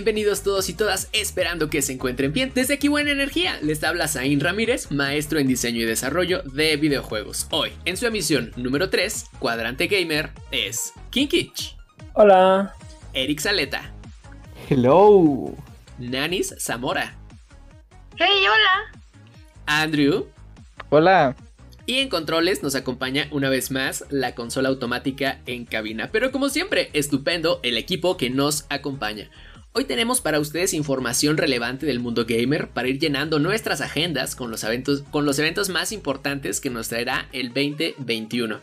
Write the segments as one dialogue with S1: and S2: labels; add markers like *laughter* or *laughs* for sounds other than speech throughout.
S1: Bienvenidos todos y todas, esperando que se encuentren bien. Desde aquí Buena Energía, les habla Zain Ramírez, maestro en diseño y desarrollo de videojuegos. Hoy, en su emisión número 3, Cuadrante Gamer, es Kinkich.
S2: Hola.
S1: Eric Saleta.
S3: Hello.
S1: Nanis Zamora.
S4: Hey, hola.
S1: Andrew.
S3: Hola.
S1: Y en controles nos acompaña una vez más la consola automática en cabina. Pero como siempre, estupendo el equipo que nos acompaña. Hoy tenemos para ustedes información relevante del mundo gamer para ir llenando nuestras agendas con los eventos, con los eventos más importantes que nos traerá el 2021.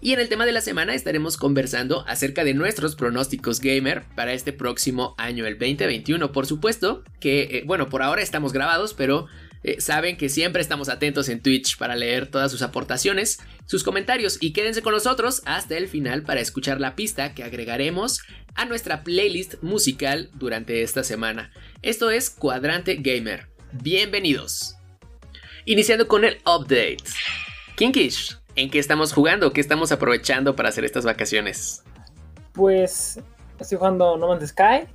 S1: Y en el tema de la semana estaremos conversando acerca de nuestros pronósticos gamer para este próximo año, el 2021. Por supuesto que, eh, bueno, por ahora estamos grabados, pero eh, saben que siempre estamos atentos en Twitch para leer todas sus aportaciones, sus comentarios y quédense con nosotros hasta el final para escuchar la pista que agregaremos a nuestra playlist musical durante esta semana. Esto es Cuadrante Gamer. Bienvenidos. Iniciando con el update. Kinkish, ¿en qué estamos jugando? ¿Qué estamos aprovechando para hacer estas vacaciones?
S2: Pues estoy jugando No Man's Sky,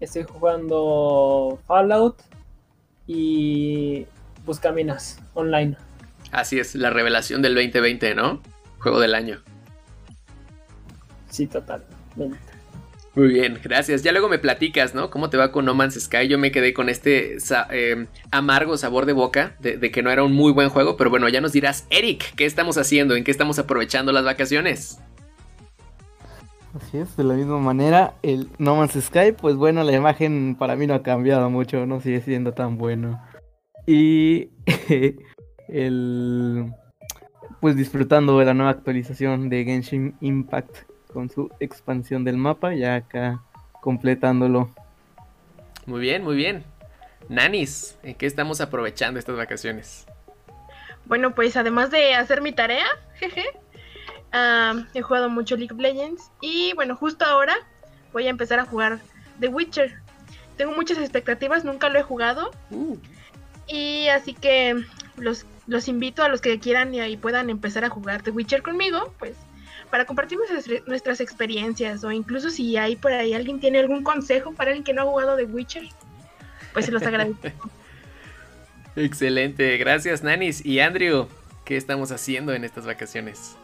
S2: estoy jugando Fallout y Buscaminas online.
S1: Así es, la revelación del 2020, ¿no? Juego del año.
S2: Sí, totalmente.
S1: Muy bien, gracias. Ya luego me platicas, ¿no? ¿Cómo te va con No Man's Sky? Yo me quedé con este eh, amargo sabor de boca de, de, que no era un muy buen juego, pero bueno, ya nos dirás, Eric, ¿qué estamos haciendo? ¿En qué estamos aprovechando las vacaciones?
S3: Así es, de la misma manera, el No Man's Sky, pues bueno, la imagen para mí no ha cambiado mucho, no sigue siendo tan bueno. Y *laughs* el pues disfrutando de la nueva actualización de Genshin Impact con su expansión del mapa, ya acá completándolo.
S1: Muy bien, muy bien. Nanis, ¿en qué estamos aprovechando estas vacaciones?
S4: Bueno, pues además de hacer mi tarea, jeje, uh, he jugado mucho League of Legends y bueno, justo ahora voy a empezar a jugar The Witcher. Tengo muchas expectativas, nunca lo he jugado. Uh. Y así que los, los invito a los que quieran y, y puedan empezar a jugar The Witcher conmigo, pues para compartir nuestras, nuestras, experiencias o incluso si hay por ahí alguien tiene algún consejo para alguien que no ha jugado The Witcher, pues se los agradezco. *laughs*
S1: Excelente, gracias Nanis. Y Andrew, ¿qué estamos haciendo en estas vacaciones?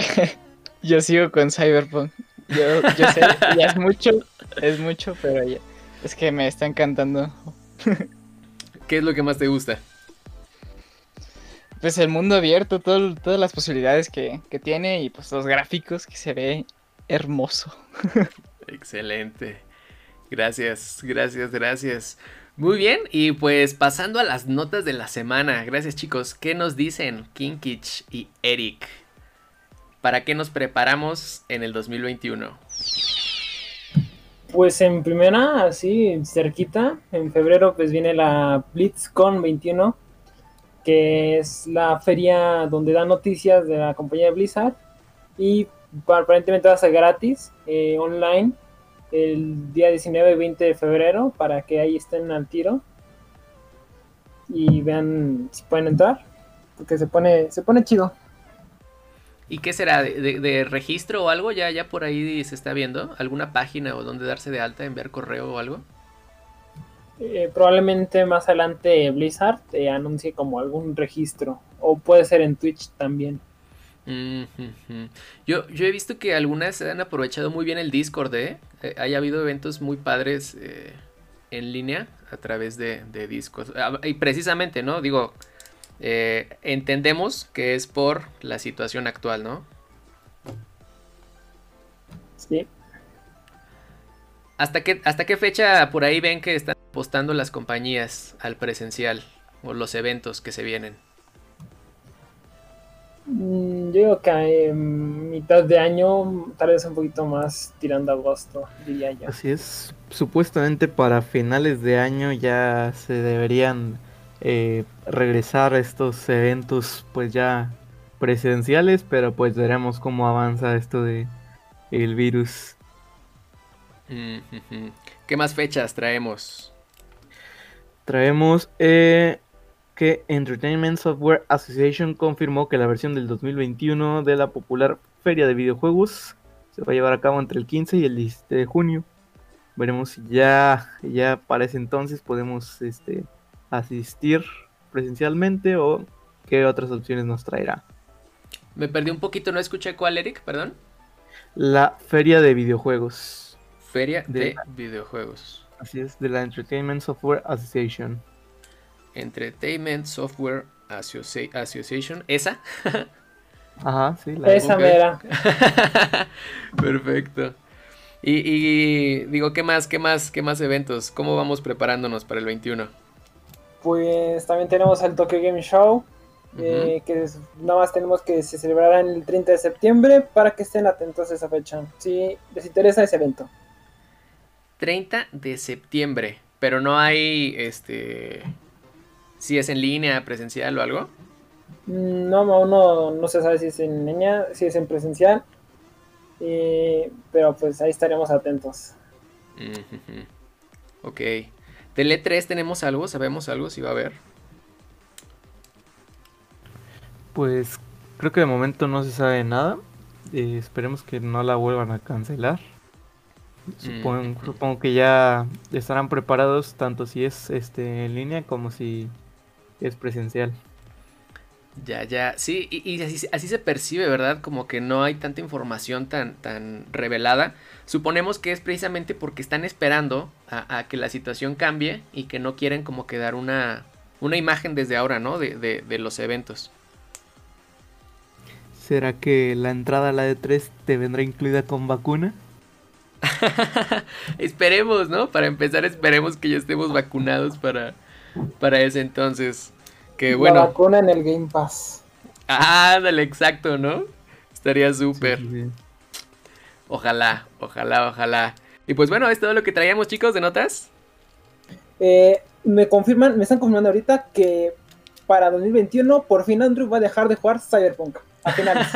S1: *laughs*
S5: yo sigo con Cyberpunk. Yo, yo sé, ya es mucho, es mucho, pero ya, es que me está encantando. *laughs*
S1: ¿Qué es lo que más te gusta?
S5: Pues el mundo abierto, todo, todas las posibilidades que, que, tiene y pues los gráficos que se ve hermoso. *laughs*
S1: Excelente. Gracias, gracias, gracias. Muy bien, y pues pasando a las notas de la semana. Gracias chicos. ¿Qué nos dicen Kinkich y Eric? ¿Para qué nos preparamos en el 2021?
S2: Pues en primera, así cerquita, en febrero pues viene la BlitzCon 21, que es la feria donde dan noticias de la compañía de Blizzard y aparentemente va a ser gratis, eh, online, el día 19 y 20 de febrero para que ahí estén al tiro y vean si pueden entrar, porque se pone, se pone chido.
S1: ¿Y qué será? ¿De, de, de registro o algo? ¿Ya, ¿Ya por ahí se está viendo? ¿Alguna página o donde darse de alta, enviar correo o algo?
S2: Eh, probablemente más adelante Blizzard te anuncie como algún registro. O puede ser en Twitch también.
S1: Mm -hmm. yo, yo he visto que algunas han aprovechado muy bien el Discord, ¿eh? eh haya habido eventos muy padres eh, en línea a través de, de Discord. Y precisamente, ¿no? Digo, eh, entendemos que es por la situación actual, ¿no?
S2: Sí.
S1: ¿Hasta qué, ¿Hasta qué fecha por ahí ven que están apostando las compañías al presencial o los eventos que se vienen?
S2: Mm, Yo digo que en mitad de año, tal vez un poquito más tirando a agosto, diría yo.
S3: Así es, supuestamente para finales de año ya se deberían eh, regresar estos eventos pues ya presenciales, pero pues veremos cómo avanza esto de el virus.
S1: ¿Qué más fechas traemos?
S3: Traemos eh, que Entertainment Software Association confirmó que la versión del 2021 de la popular Feria de Videojuegos se va a llevar a cabo entre el 15 y el 17 de junio. Veremos si ya, ya para ese entonces podemos este, asistir presencialmente o qué otras opciones nos traerá.
S1: Me perdí un poquito, no escuché cuál, Eric, perdón.
S3: La Feria de Videojuegos.
S1: Feria de,
S3: De-
S1: videojuegos.
S3: Así es, de la Entertainment Software Association.
S1: Entertainment Software Associ- Association. ¿Esa? *laughs*
S3: Ajá, sí, la
S2: Esa
S1: Ok.
S2: mera. *laughs*
S1: Perfecto. Y, y digo, ¿qué más? ¿Qué más? ¿Qué más eventos? ¿Cómo vamos preparándonos para el 21?
S2: Pues también tenemos el Tokyo Game Show, eh, que es- nada más tenemos que se celebrará el 30 de septiembre para que estén atentos a esa fecha. Si les interesa ese evento.
S1: 30 de septiembre. Pero no hay, este... Si es en línea, presencial o algo.
S2: Mm, No, aún no, no se sabe si es en línea, si es en presencial. eh, pero pues ahí estaremos atentos.
S1: Ok. Del E3 tenemos algo, sabemos algo, si va a haber.
S3: Pues creo que de momento no se sabe nada. Eh, esperemos que no la vuelvan a cancelar. Supongo,
S1: Ujú.
S3: supongo que ya estarán preparados tanto si es este en línea como si es presencial.
S1: Ya, ya. Sí, y, y así, así se percibe, ¿verdad? Como que no hay tanta información tan, tan revelada. Suponemos que es precisamente porque están esperando a, a que la situación cambie y que no quieren como que dar una, una imagen desde ahora, ¿no? De, de, de los eventos.
S3: ¿Será que la entrada a la E3 te vendrá incluida con vacuna? *laughs*
S1: esperemos, ¿no? Para empezar, esperemos que ya estemos vacunados para, para ese entonces. Que
S2: La
S1: bueno,
S2: vacuna en el Game Pass.
S1: ándale, exacto, ¿no? Estaría súper.
S3: sí, sí.
S1: Ojalá, ojalá, ojalá. Y pues bueno, es todo lo que traíamos, chicos, de notas.
S2: Eh, me confirman, me están confirmando ahorita que para 2021 por fin Andrew va a dejar de jugar Cyberpunk. A finales.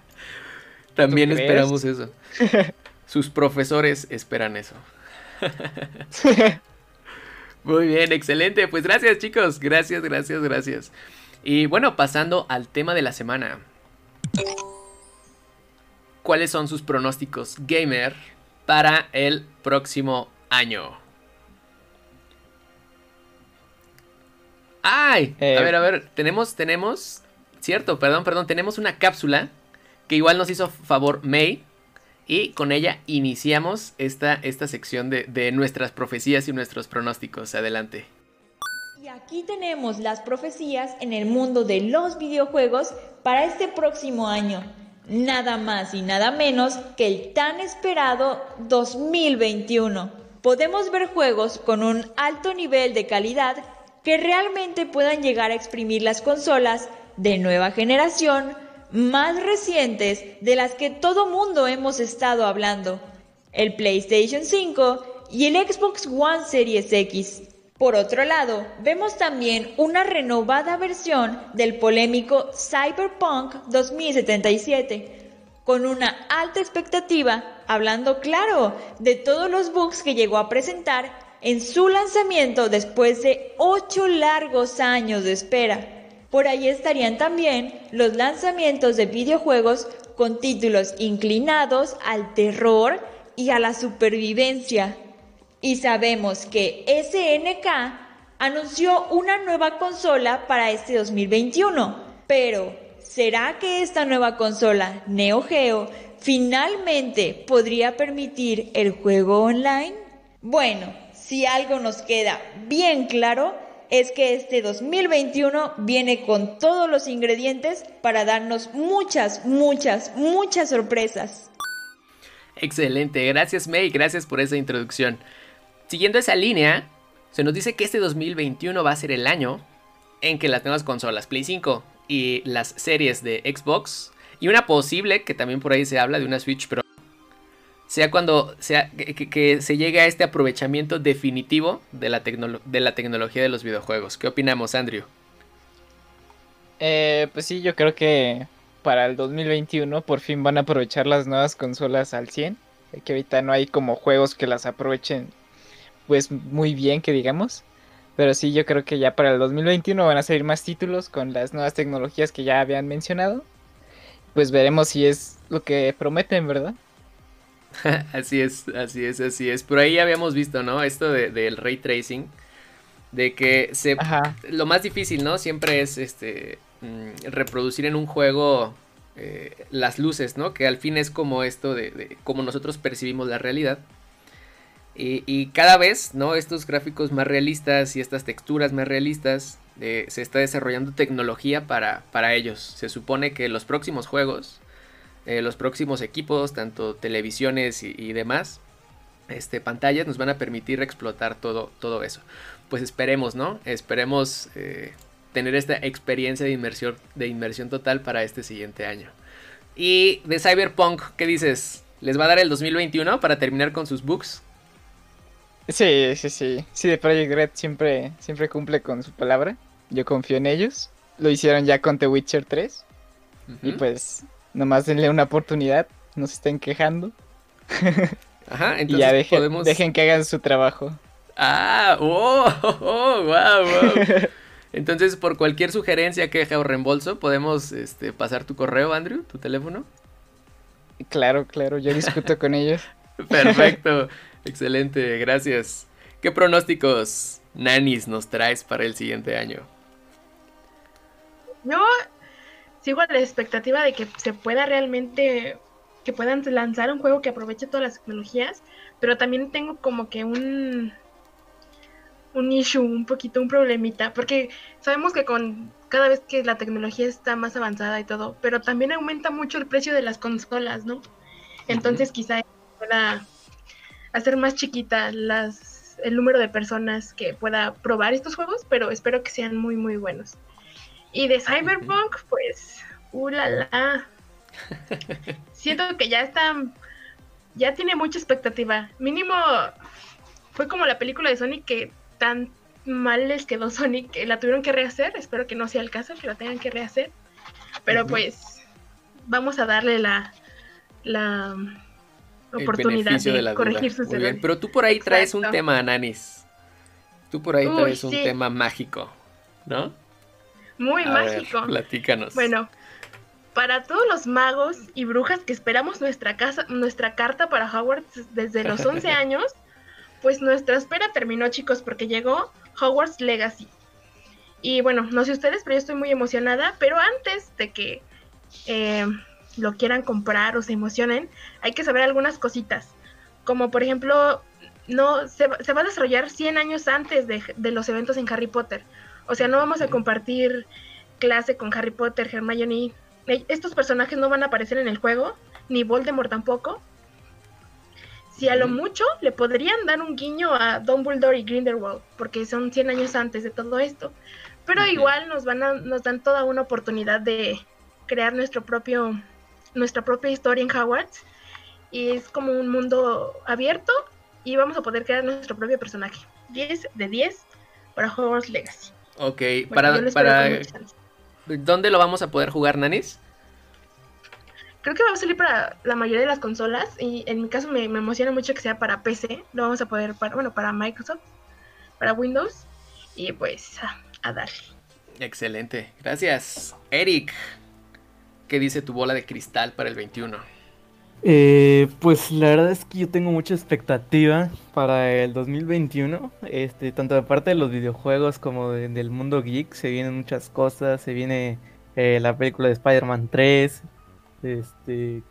S2: *laughs*
S1: También esperamos eso. Sus profesores esperan eso. *laughs* Muy bien, excelente. Pues gracias, chicos. Gracias, gracias, gracias. Y bueno, pasando al tema de la semana. ¿Cuáles son sus pronósticos gamer para el próximo año? ¡Ay!
S5: Eh,
S1: a ver, a ver, tenemos, tenemos, cierto, perdón, perdón, tenemos una cápsula que igual nos hizo favor May y con ella iniciamos esta, esta sección de, de nuestras profecías y nuestros pronósticos. Adelante.
S6: Y aquí tenemos las profecías en el mundo de los videojuegos para este próximo año. Nada más y nada menos que el tan esperado 2021. Podemos ver juegos con un alto nivel de calidad que realmente puedan llegar a exprimir las consolas de nueva generación más recientes de las que todo mundo hemos estado hablando. El PlayStation 5 y el Xbox One Series X. Por otro lado, vemos también una renovada versión del polémico Cyberpunk 2077, con una alta expectativa, hablando claro de todos los bugs que llegó a presentar en su lanzamiento después de 8 largos años de espera. Por ahí estarían también los lanzamientos de videojuegos con títulos inclinados al terror y a la supervivencia. Y sabemos que SNK anunció una nueva consola para este 2021. Pero, ¿será que esta nueva consola, Neo Geo, finalmente podría permitir el juego online? Bueno, si algo nos queda bien claro, es que este 2021 viene con todos los ingredientes para darnos muchas, muchas, muchas sorpresas.
S1: Excelente, gracias May, gracias por esa introducción. Siguiendo esa línea, se nos dice que este 2021 va a ser el año en que las nuevas consolas Play 5 y las series de Xbox. Y una posible, que también por ahí se habla de una Switch Pro. Sea cuando sea que, se llegue a este aprovechamiento definitivo de la, de la tecnología de los videojuegos. ¿Qué opinamos, Andrew?
S5: Eh, pues sí, yo creo que para el 2021 por fin van a aprovechar las nuevas consolas al 100. Que ahorita no hay como juegos que las aprovechen pues muy bien, que digamos. Pero sí, yo creo que ya para el 2021 van a salir más títulos con las nuevas tecnologías que ya habían mencionado. Pues veremos si es lo que prometen, ¿verdad? *laughs*
S1: así es, así es, así es. Por ahí habíamos visto, ¿no? Esto del ray tracing. De que se... Lo más difícil, ¿no? Siempre es este mm, reproducir en un juego eh, las luces, ¿no? Que al fin es como esto de, de cómo nosotros percibimos la realidad. Y, cada vez, ¿no? Estos gráficos más realistas y estas texturas más realistas, eh, se está desarrollando tecnología para, para, ellos. Se supone que los próximos juegos, eh, los próximos equipos, tanto televisiones y, demás, este, pantallas, nos van a permitir explotar todo, todo eso. Pues esperemos, ¿no? Esperemos eh, tener esta experiencia de inmersión, de inmersión total para este siguiente año. Y de Cyberpunk, ¿qué dices? ¿Les va a dar el 2021 para terminar con sus books?
S5: Sí, sí, sí. Sí, de Project Red siempre, siempre cumple con su palabra. Yo confío en ellos. Lo hicieron ya con The Witcher 3. Y pues, nomás denle una oportunidad. No se estén quejando.
S1: Ajá,
S5: entonces *laughs* y ya dejen, dejen que hagan su trabajo.
S1: Ah, oh, *laughs* oh, wow, wow. Entonces, por cualquier sugerencia, queja o reembolso, podemos este, pasar tu correo, Andrew, tu teléfono.
S5: Claro, claro, yo discuto con ellos. *laughs*
S1: Perfecto. Excelente, gracias. ¿Qué pronósticos nanis nos traes para el siguiente año?
S4: Yo sigo a la expectativa de que se pueda realmente, que puedan lanzar un juego que aproveche todas las tecnologías, pero también tengo como que un, un issue, un poquito, un problemita, porque sabemos que con cada vez que la tecnología está más avanzada y todo, pero también aumenta mucho el precio de las consolas, ¿no? Entonces quizá pueda hacer más chiquita las, el número de personas que pueda probar estos juegos, pero espero que sean muy, muy buenos. Y de Cyberpunk, pues, ulala. *laughs* Siento que ya está, ya tiene mucha expectativa. Mínimo, fue como la película de Sonic que tan mal les quedó Sonic que la tuvieron que rehacer. Espero que no sea el caso, que la tengan que rehacer. Pero pues, vamos a darle la, la oportunidad de, corregir sus errores.
S1: Pero tú por ahí traes un tema, Nanis. Tú por ahí traes un tema mágico, ¿no?
S4: Muy mágico.
S1: platícanos.
S4: Bueno, para todos los magos y brujas que esperamos nuestra casa, nuestra carta para Hogwarts desde los *laughs* 11 años, pues nuestra espera terminó, chicos, porque llegó Hogwarts Legacy. Y bueno, no sé ustedes, pero yo estoy muy emocionada. Pero antes de que eh, lo quieran comprar o se emocionen, hay que saber algunas cositas. Como por ejemplo, no se, va a desarrollar 100 años antes de, los eventos en Harry Potter. O sea, no vamos a compartir clase con Harry Potter, Hermione. E, estos personajes no van a aparecer en el juego, ni Voldemort tampoco. Si a lo mucho le podrían dar un guiño a Dumbledore y Grindelwald, porque son 100 años antes de todo esto. Pero igual nos van a, nos dan toda una oportunidad de crear nuestro propio nuestra propia historia en Hogwarts y es como un mundo abierto y vamos a poder crear nuestro propio personaje. 10 de 10 para Hogwarts Legacy.
S1: Ok, para... para... ¿Dónde lo vamos a poder jugar, Nanis?
S4: Creo que va a salir para la mayoría de las consolas y en mi caso me, emociona mucho que sea para PC. Lo vamos a poder para, bueno, para Microsoft, para Windows y pues a, a darle.
S1: Excelente, gracias. Eric, ¿Qué dice tu bola de cristal para el 21?
S3: Eh, pues la verdad es que yo tengo mucha expectativa para el 2021, este, tanto de parte de los videojuegos como del mundo geek, se vienen muchas cosas, se viene eh, la película de Spider-Man 3, este,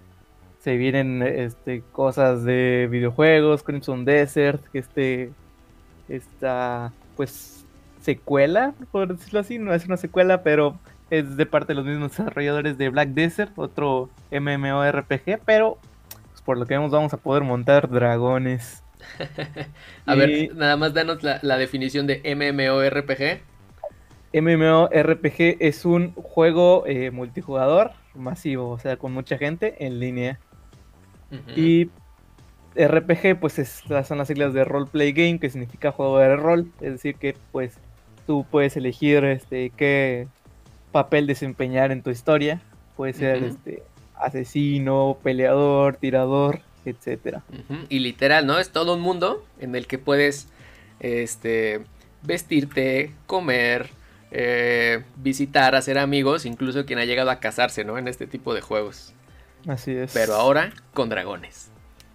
S3: se vienen este, cosas de videojuegos, Crimson Desert, que este, esta, pues, secuela, por decirlo así, no es una secuela, pero es de parte de los mismos desarrolladores de Black Desert, otro MMORPG, pero pues, por lo que vemos vamos a poder montar dragones. *laughs*
S1: a ver, nada más danos la, definición de MMORPG.
S3: MMORPG es un juego eh, multijugador masivo, o sea, con mucha gente en línea. Y RPG, pues es- son las siglas de Roleplay Game, que significa juego de rol. Es decir, que pues tú puedes elegir este qué papel desempeñar en tu historia. Puede ser este asesino, peleador, tirador, etcétera.
S1: Ujú, Y literal, ¿no? Es todo un mundo en el que puedes este, vestirte, comer, eh, visitar, hacer amigos, incluso quien ha llegado a casarse, ¿no? En este tipo de juegos.
S3: Así es.
S1: Pero ahora con dragones.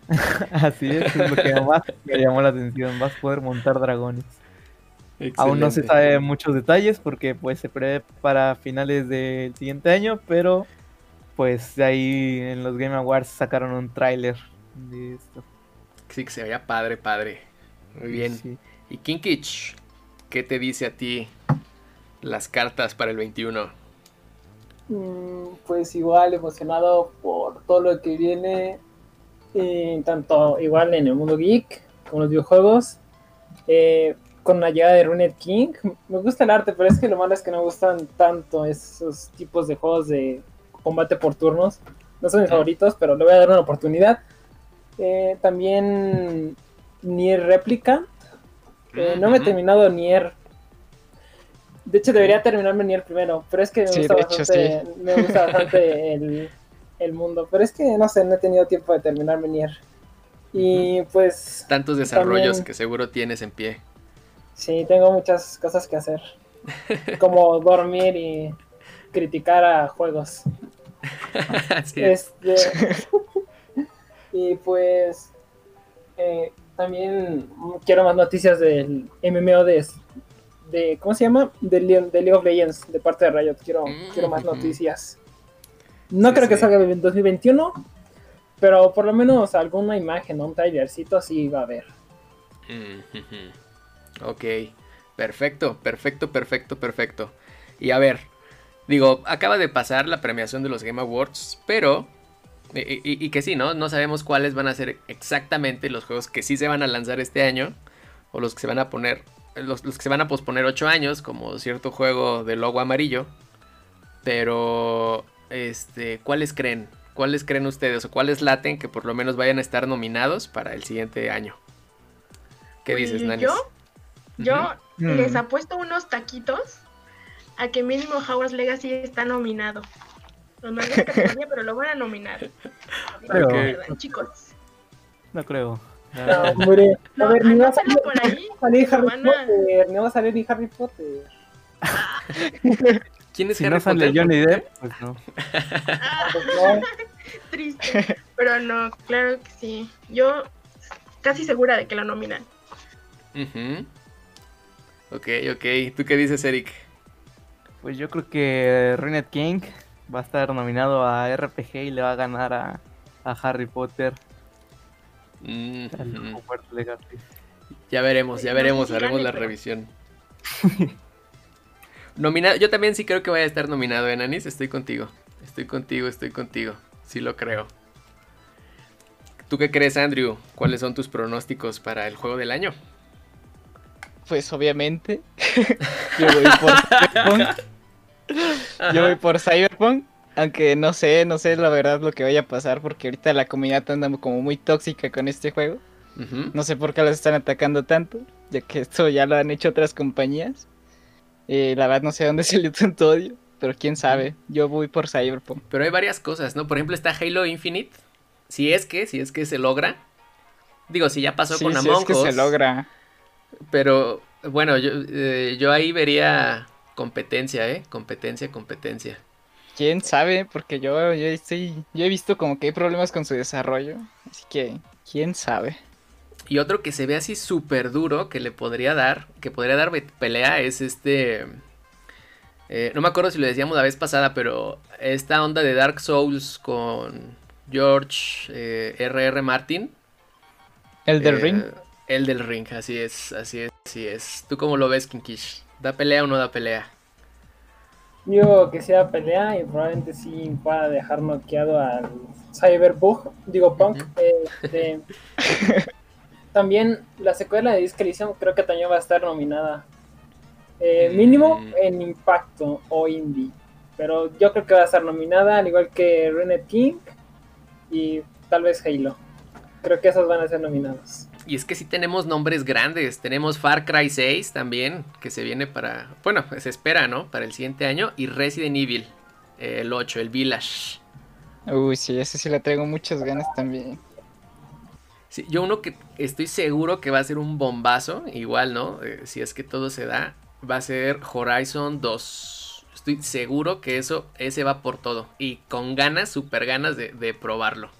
S1: *laughs*
S3: Así es, es lo que más me llamó la atención. Vas a poder montar dragones. Aún no se sabe muchos detalles porque pues se prevé para finales del siguiente año, pero pues de ahí en los Game Awards sacaron un tráiler de esto.
S1: Sí, que se veía padre, padre. Muy bien.
S3: Sí.
S1: Y Kinkich, ¿qué te dice a ti las cartas para el 21?
S2: Mm, Pues igual emocionado por todo lo que viene, eh, tanto igual en el mundo geek como los videojuegos, eh, con la llegada de Runet King. Me gusta el arte, pero es que lo malo es que no me gustan tanto esos tipos de juegos de combate por turnos. No son mis favoritos, pero le voy a dar una oportunidad. Eh, también Nier Replicant. Eh, no me he terminado Nier. De hecho, debería terminarme Nier primero, pero es que me
S5: Sí,
S2: gusta
S5: hecho,
S2: bastante, me gusta bastante el, el mundo. Pero es que, no sé, no he tenido tiempo de terminarme Nier. Y pues,
S1: Tantos desarrollos
S2: También-
S1: que seguro tienes en pie.
S2: Sí, tengo muchas cosas que hacer. *laughs* Como dormir y criticar a juegos.
S1: Es.
S2: Este, *laughs* y pues eh, también quiero más noticias del MMO de, de ¿cómo se llama? De, Le- de League of Legends, de parte de Riot. Quiero,
S1: Mm,
S2: quiero más noticias. No
S1: Sí,
S2: creo que
S1: sí.
S2: salga en 2021, pero por lo menos alguna imagen o un trailercito sí va a haber.
S1: Mm. Ok, perfecto, perfecto, perfecto, perfecto. Y a ver, digo, acaba de pasar la premiación de los Game Awards, pero... Y, y- y que sí, ¿no? No sabemos cuáles van a ser exactamente los juegos que sí se van a lanzar este año, o los que se van a poner, los, los que se van a posponer 8 años, como cierto juego de logo amarillo. Pero, este, ¿cuáles creen? ¿Cuáles creen ustedes? ¿O cuáles laten que por lo menos vayan a estar nominados para el siguiente año? ¿Qué
S4: Pues,
S1: dices, Nanis?
S4: Yo, yo
S3: Ujú.
S4: les
S3: Mm.
S4: apuesto unos taquitos a que mínimo Howard's Legacy está nominado. No, no es categoría, *laughs* pero lo van a nominar.
S3: Pero-
S4: verdad, chicos.
S3: No creo.
S2: No, a
S4: No,
S2: ver, ni va a salir,
S4: por ahí,
S2: ni va a salir Harry
S4: a-
S2: Potter, ni va a salir ni Harry Potter. *laughs*
S1: ¿Quién es
S3: Si
S1: Harry
S3: no sale
S1: Potter?
S3: Johnny Depp, pues no.
S4: Ah,
S2: Pues *laughs* no,
S4: triste. Pero no, claro que sí. Yo casi segura de que lo nominan.
S1: Ujú. Ok, ok. ¿Tú qué dices, Eric?
S3: Pues yo creo que Ruined King va a estar nominado a RPG y le va a ganar a, a Harry Potter.
S1: Mm. Ya veremos, ya veremos, haremos la
S4: pero-
S1: revisión. Nominado, yo también sí creo que vaya a estar nominado, Enanis. Estoy contigo. Estoy contigo, estoy contigo. Sí lo creo. ¿Tú qué crees, Andrew? ¿Cuáles son tus pronósticos para el juego del año?
S5: Pues obviamente. *laughs* yo voy por Cyberpunk. Yo voy por Cyberpunk. Aunque no sé, no sé la verdad lo que vaya a pasar. Porque ahorita la comunidad anda como muy tóxica con este juego. No sé por qué los están atacando tanto. Ya que esto ya lo han hecho otras compañías. Eh, la verdad no sé dónde *laughs* salió tanto odio. Pero quién sabe. Yo voy por Cyberpunk.
S1: Pero hay varias cosas, ¿no? Por ejemplo, está Halo Infinite. Si es que, si es que se logra. Digo, si ya pasó
S5: Sí,
S1: con
S5: sí,
S1: Among
S5: es que
S1: Us,
S5: se logra.
S1: Pero bueno, yo, eh, yo ahí vería competencia, ¿eh? Competencia, competencia.
S5: Quién sabe, porque yo, yo estoy. Yo he visto como que hay problemas con su desarrollo. Así que, quién sabe.
S1: Y otro que se ve así súper duro que le podría dar, que podría dar pelea es este... eh, no me acuerdo si lo decíamos la vez pasada, pero esta onda de Dark Souls con George eh, R.R. Martin.
S5: El del
S1: eh,
S5: ring.
S1: El del ring, así es, así es, así es. ¿Tú cómo lo ves, Kinkish? ¿Da pelea o no da pelea?
S2: Digo que sea pelea y probablemente sí pueda dejar noqueado al Cyberbug, digo Punk. Este, *laughs* también la secuela de Disc Elysium creo que también va a estar nominada. Eh,
S1: Mm.
S2: Mínimo en impacto o indie. Pero yo creo que va a estar nominada, al igual que Rennet King y tal vez Halo. Creo que esos van a ser nominados.
S1: Y es que sí tenemos nombres grandes. Tenemos Far Cry 6 también, que se viene para. Bueno, se espera, ¿no? Para el siguiente año. Y Resident Evil, eh, el 8, el Village.
S5: Uy, sí, ese sí le traigo muchas ganas también.
S1: Sí, yo uno que estoy seguro que va a ser un bombazo, igual, ¿no? Eh, si es que todo se da, va a ser Horizon 2. Estoy seguro que eso, ese va por todo. Y con ganas, super ganas de, de probarlo.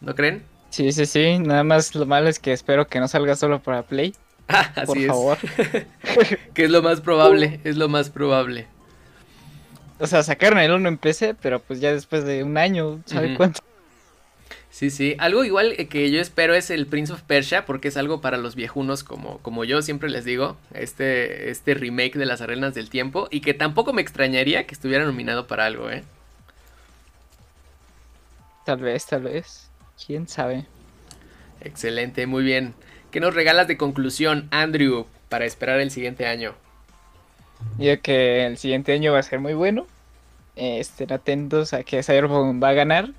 S1: ¿No creen?
S5: Sí, sí, sí. Nada más lo malo es que espero que no salga solo para Play. *laughs*
S1: Ah, así
S5: Por
S1: es.
S5: favor. *laughs*
S1: Que es lo más probable, es lo más probable.
S5: O sea, sacaron el 1 en PC, pero pues ya después de un año, ¿sabe cuánto?
S1: Sí, sí. Algo igual eh, que yo espero es el Prince of Persia, porque es algo para los viejunos como, como yo siempre les digo. Este, este remake de las arenas del tiempo. Y que tampoco me extrañaría que estuviera nominado para algo, ¿eh?
S5: Tal vez, tal vez. ¿Quién sabe?
S1: Excelente, muy bien. ¿Qué nos regalas de conclusión, Andrew, para esperar el siguiente año?
S5: Yo que el siguiente año va a ser muy bueno. Eh, estén atentos a que Cyberpunk va a ganar.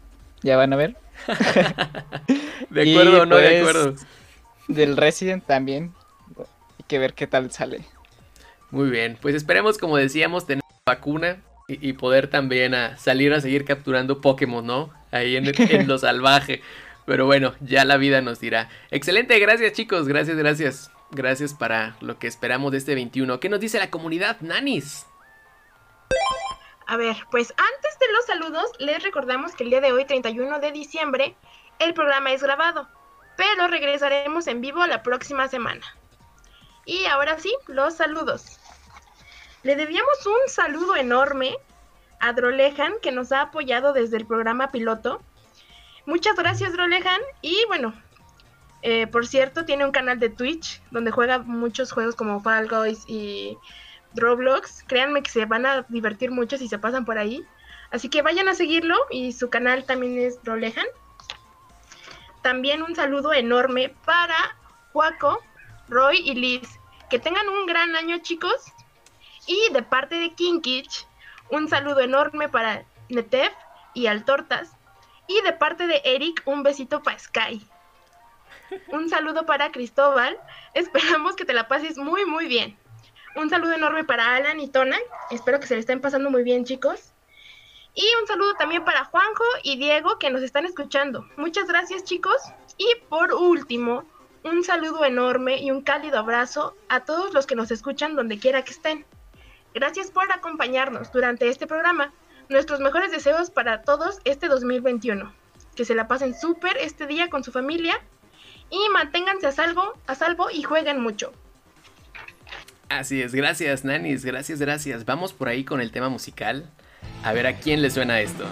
S5: Ya van a ver. *laughs*
S1: De acuerdo o no de
S5: pues,
S1: acuerdo.
S5: Del Resident también. Hay que ver qué tal sale.
S1: Muy bien, pues esperemos, como decíamos, tener vacuna y, y poder también a salir a seguir capturando Pokémon, ¿no? Ahí en, *laughs* en lo salvaje. Pero bueno, ya la vida nos dirá. Excelente, gracias chicos, gracias, gracias. Gracias para lo que esperamos de este 21. ¿Qué nos dice la comunidad, Nanis?
S4: A ver, pues antes de los saludos, les recordamos que el día de hoy, 31 de diciembre, el programa es grabado, pero regresaremos en vivo la próxima semana. Y ahora sí, los saludos. Le debíamos un saludo enorme a Drolejan, que nos ha apoyado desde el programa piloto. Muchas gracias, Drolejan. Y bueno, eh, por cierto, tiene un canal de Twitch donde juega muchos juegos como Fall Guys y Roblox. Créanme que se van a divertir mucho si se pasan por ahí. Así que vayan a seguirlo y su canal también es Drolejan. También un saludo enorme para Juaco, Roy y Liz. Que tengan un gran año, chicos. Y de parte de Kinkich, un saludo enorme para Netef y al Tortas. Y de parte de Eric, un besito para Sky. Un saludo para Cristóbal. *laughs* Esperamos que te la pases muy, muy bien. Un saludo enorme para Alan y Tona. Espero que se le estén pasando muy bien, chicos. Y un saludo también para Juanjo y Diego que nos están escuchando. Muchas gracias, chicos. Y por último, un saludo enorme y un cálido abrazo a todos los que nos escuchan donde quiera que estén. Gracias por acompañarnos durante este programa. Nuestros mejores deseos para todos este 2021. Que se la pasen súper este día con su familia y manténganse a salvo, a salvo y jueguen mucho.
S1: Así es, gracias, Nanis, gracias, gracias. Vamos por ahí con el tema musical. A ver a quién le suena esto.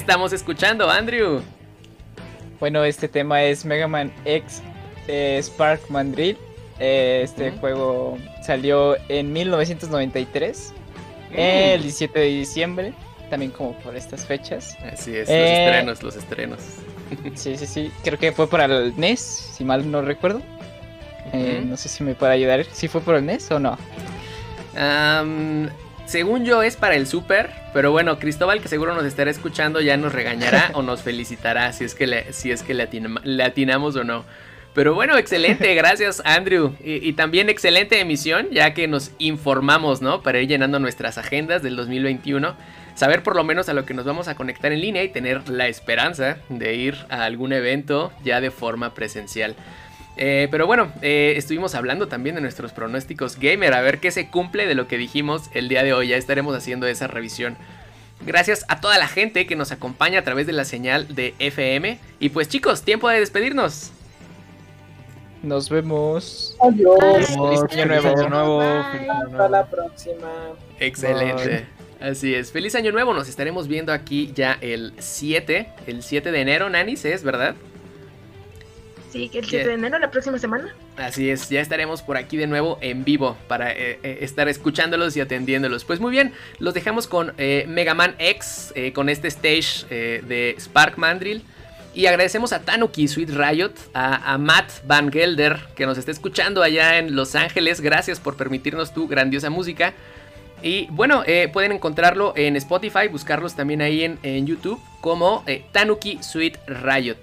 S1: Estamos escuchando, Andrew?
S5: Bueno, este tema es Mega Man X eh, Spark Mandrill. Eh, este juego salió en 1993, el 17 de diciembre, también como por estas fechas.
S1: Así es, los
S5: Eh.
S1: estrenos, los estrenos.
S5: Sí, sí, sí, creo que fue para el NES, si mal no recuerdo. No sé si me puede ayudar, si fue por el NES o no.
S1: Am, según yo es para el Super, pero bueno, Cristóbal que seguro nos estará escuchando ya nos regañará *laughs* o nos felicitará si es que le, si es que le, atina- le atinamos o no. Pero bueno, excelente, *laughs* gracias Andrew. Y, y también excelente emisión, ya que nos informamos, ¿no? Para ir llenando nuestras agendas del 2021. Saber por lo menos a lo que nos vamos a conectar en línea y tener la esperanza de ir a algún evento ya de forma presencial. Eh, pero bueno, eh, estuvimos hablando también de nuestros pronósticos gamer, a ver qué se cumple de lo que dijimos el día de hoy. Ya estaremos haciendo esa revisión. Gracias a toda la gente que nos acompaña a través de la señal de FM. Y pues chicos, tiempo de despedirnos.
S5: Nos vemos.
S2: Adiós.
S5: Feliz año nuevo.
S3: Feliz año nuevo,
S4: Bye.
S3: feliz año
S2: Hasta la próxima.
S1: Excelente. Así es. Feliz año nuevo. Nos estaremos viendo aquí ya el 7. El 7 de enero, Nanis, es, ¿verdad?
S4: Sí, que el 7 de enero, la próxima semana.
S1: Así es, ya estaremos por aquí de nuevo en vivo para eh, eh, estar escuchándolos y atendiéndolos. Pues muy bien, los dejamos con eh, Mega Man X, con este stage de Spark Mandrill. Y agradecemos a Tanuki Sweet Riot, a, a, Matt Van Gelder, que nos está escuchando allá en Los Ángeles. Gracias por permitirnos tu grandiosa música. Y bueno, pueden encontrarlo en Spotify, buscarlos también ahí en, en YouTube como Tanuki Sweet Riot.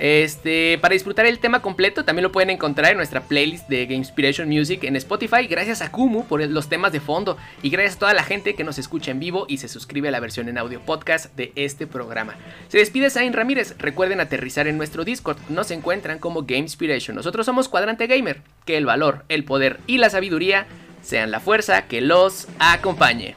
S1: Este, para disfrutar el tema completo también lo pueden encontrar en nuestra playlist de Game Inspiration Music en Spotify. Gracias a Kumu por los temas de fondo y gracias a toda la gente que nos escucha en vivo y se suscribe a la versión en audio podcast de este programa. Se despide Zain Ramírez. Recuerden aterrizar en nuestro Discord. Nos encuentran como Game Inspiration. Nosotros somos Cuadrante Gamer. Que el valor, el poder y la sabiduría sean la fuerza que los acompañe.